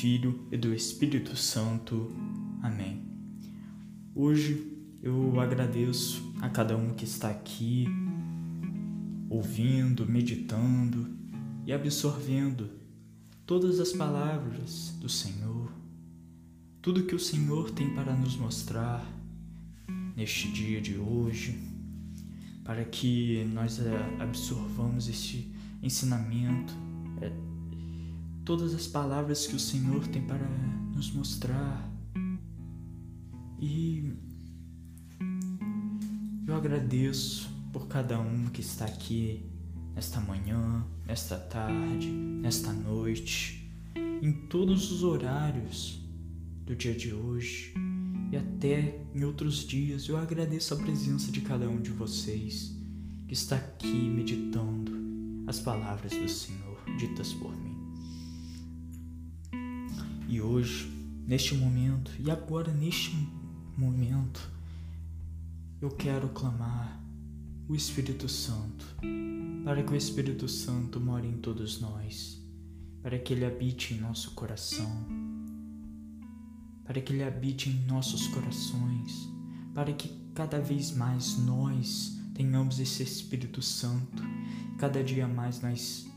Filho e do Espírito Santo. Amém. Hoje eu agradeço a cada um que está aqui, ouvindo, meditando e absorvendo todas as palavras do Senhor, tudo que o Senhor tem para nos mostrar neste dia de hoje, para que nós eh, absorvamos este ensinamento eh, todas as palavras que o Senhor tem para nos mostrar. E eu agradeço por cada um que está aqui nesta manhã, nesta tarde, nesta noite, em todos os horários do dia de hoje e até em outros dias. Eu agradeço a presença de cada um de vocês que está aqui meditando as palavras do Senhor ditas por mim. E hoje, neste momento, e agora neste momento, eu quero clamar o Espírito Santo, para que o Espírito Santo more em todos nós, para que ele habite em nosso coração, para que ele habite em nossos corações, para que cada vez mais nós tenhamos esse Espírito Santo, cada dia mais nós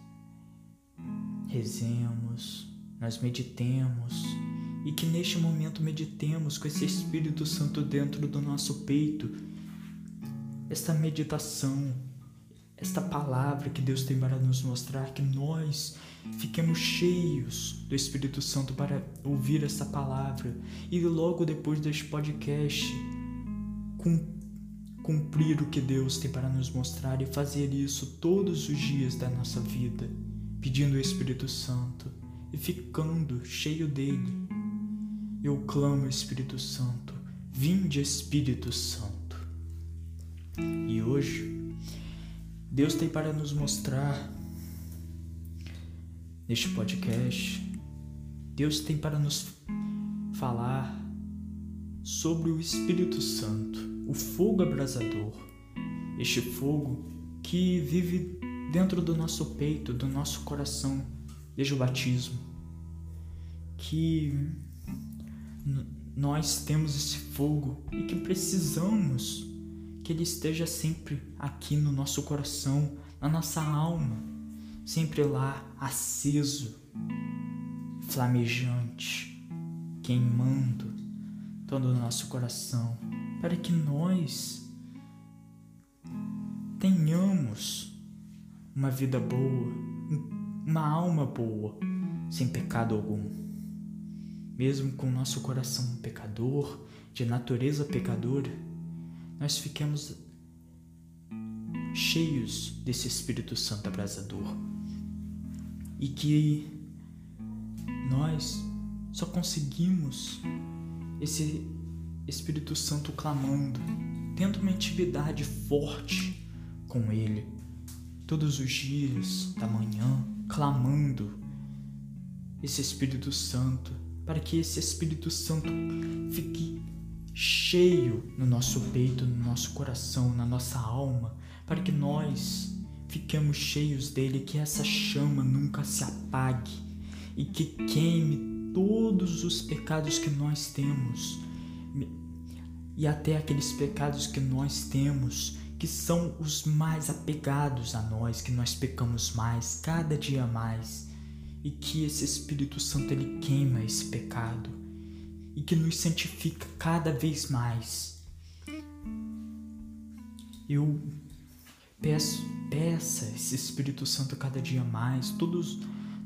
rezemos, nós meditemos e que neste momento meditemos com esse Espírito Santo dentro do nosso peito, esta meditação, esta palavra que Deus tem para nos mostrar, que nós fiquemos cheios do Espírito Santo para ouvir essa palavra e logo depois deste podcast cumprir o que Deus tem para nos mostrar e fazer isso todos os dias da nossa vida, pedindo o Espírito Santo e ficando cheio dele. Eu clamo, Espírito Santo, vinde Espírito Santo. E hoje, Deus tem para nos mostrar neste podcast, Deus tem para nos falar sobre o Espírito Santo, o fogo abrasador, este fogo que vive dentro do nosso peito, do nosso coração desde o batismo, que nós temos esse fogo e que precisamos que ele esteja sempre aqui no nosso coração, na nossa alma, sempre lá aceso, flamejante, queimando todo o nosso coração, para que nós tenhamos uma vida boa, uma alma boa, sem pecado algum. Mesmo com nosso coração pecador, de natureza pecadora, nós ficamos cheios desse Espírito Santo abrasador. E que nós só conseguimos esse Espírito Santo clamando, tendo uma intimidade forte com Ele todos os dias da manhã, clamando esse Espírito Santo, para que esse Espírito Santo fique cheio no nosso peito, no nosso coração, na nossa alma, para que nós fiquemos cheios dele, que essa chama nunca se apague e que queime todos os pecados que nós temos. E até aqueles pecados que nós temos que são os mais apegados a nós, que nós pecamos mais, cada dia mais, e que esse Espírito Santo ele queima esse pecado e que nos santifica cada vez mais. Eu peço, peça esse Espírito Santo cada dia mais, todos,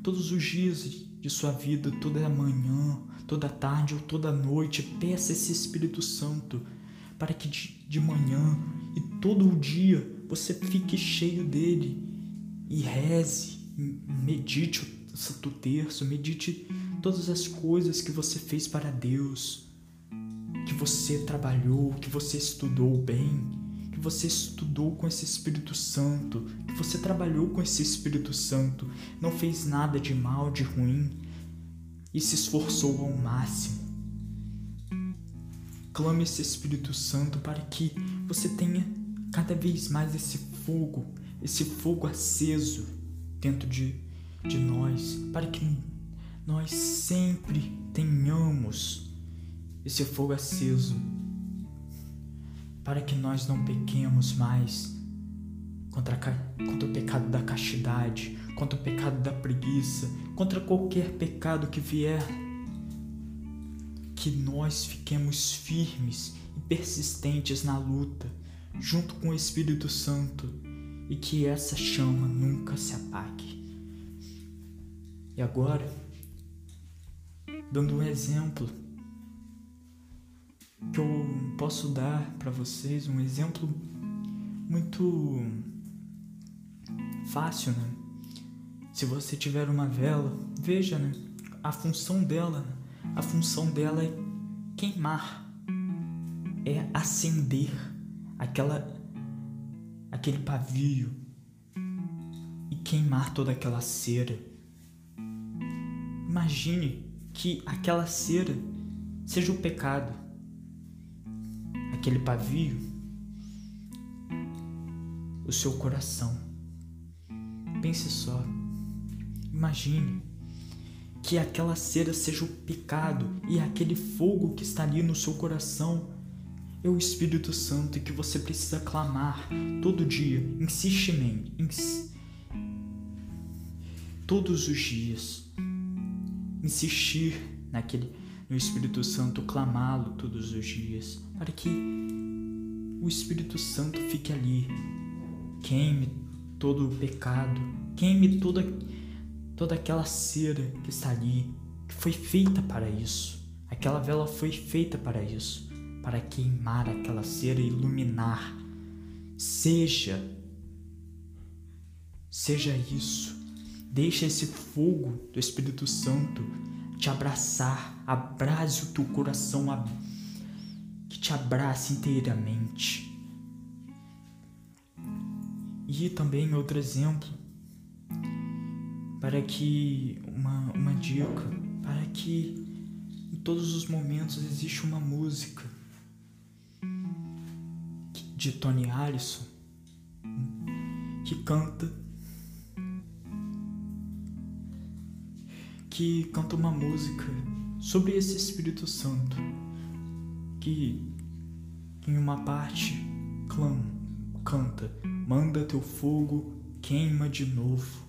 todos os dias de sua vida, toda manhã, toda tarde ou toda noite, peça esse Espírito Santo para que de, manhã e todo o dia você fique cheio dele e reze, medite o Santo Terço, medite todas as coisas que você fez para Deus, que você trabalhou, que você estudou bem, que você estudou com esse Espírito Santo, que você trabalhou com esse Espírito Santo, não fez nada de mal, de ruim e se esforçou ao máximo. Clame esse Espírito Santo para que você tenha cada vez mais esse fogo, esse fogo aceso dentro de, de nós, para que nós sempre tenhamos esse fogo aceso, para que nós não pequemos mais contra, contra o pecado da castidade, contra o pecado da preguiça, contra qualquer pecado que vier. Que nós fiquemos firmes e persistentes na luta, junto com o Espírito Santo, e que essa chama nunca se apague. E agora, dando um exemplo que eu posso dar para vocês, um exemplo muito fácil, né? Se você tiver uma vela, veja, né? A função dela, a função dela é queimar, é acender aquela aquele pavio e queimar toda aquela cera. Imagine que aquela cera seja o pecado, aquele pavio, o seu coração. Pense só, imagine que aquela cera seja o pecado e aquele fogo que está ali no seu coração. É o Espírito Santo que você precisa clamar todo dia, insistemente, ins... todos os dias, insistir naquele no Espírito Santo, clamá-lo todos os dias, para que o Espírito Santo fique ali, queime todo o pecado, queime toda toda aquela cera que está ali, que foi feita para isso. Aquela vela foi feita para isso, para queimar aquela cera e iluminar. Seja seja isso. Deixa esse fogo do Espírito Santo te abraçar, abrace o teu coração, que te abrace inteiramente. E também outro exemplo, para que uma, uma dica, para que em todos os momentos existe uma música de Tony Allison que canta que canta uma música sobre esse Espírito Santo que em uma parte clama, canta, manda teu fogo, queima de novo.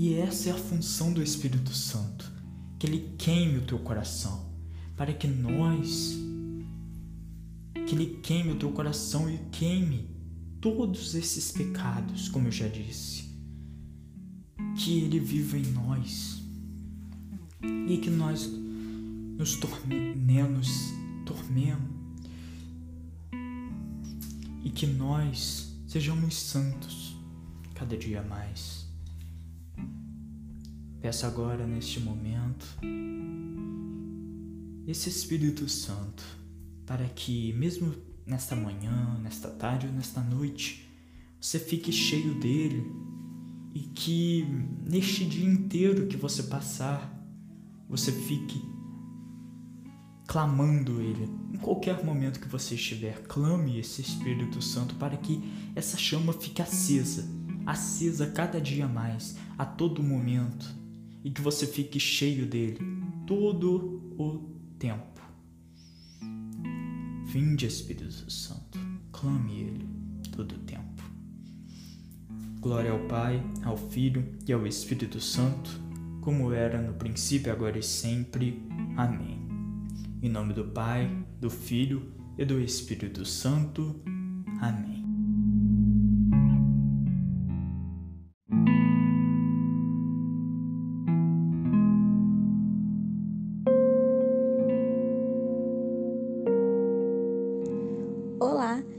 E essa é a função do Espírito Santo, que ele queime o teu coração, para que nós que ele queime o teu coração e queime todos esses pecados, como eu já disse. Que ele viva em nós e que nós nos tornemos, tornemos e que nós sejamos santos cada dia mais. Peço agora neste momento esse Espírito Santo para que mesmo nesta manhã, nesta tarde ou nesta noite, você fique cheio dele e que neste dia inteiro que você passar, você fique clamando Ele. Em qualquer momento que você estiver, clame esse Espírito Santo para que essa chama fique acesa, acesa cada dia mais, a todo momento, e que você fique cheio dele todo o tempo. Vinde, Espírito Santo, clame Ele todo o tempo. Glória ao Pai, ao Filho e ao Espírito Santo como era no princípio, agora e sempre. Amém. Em nome do Pai, do Filho e do Espírito Santo. Amém.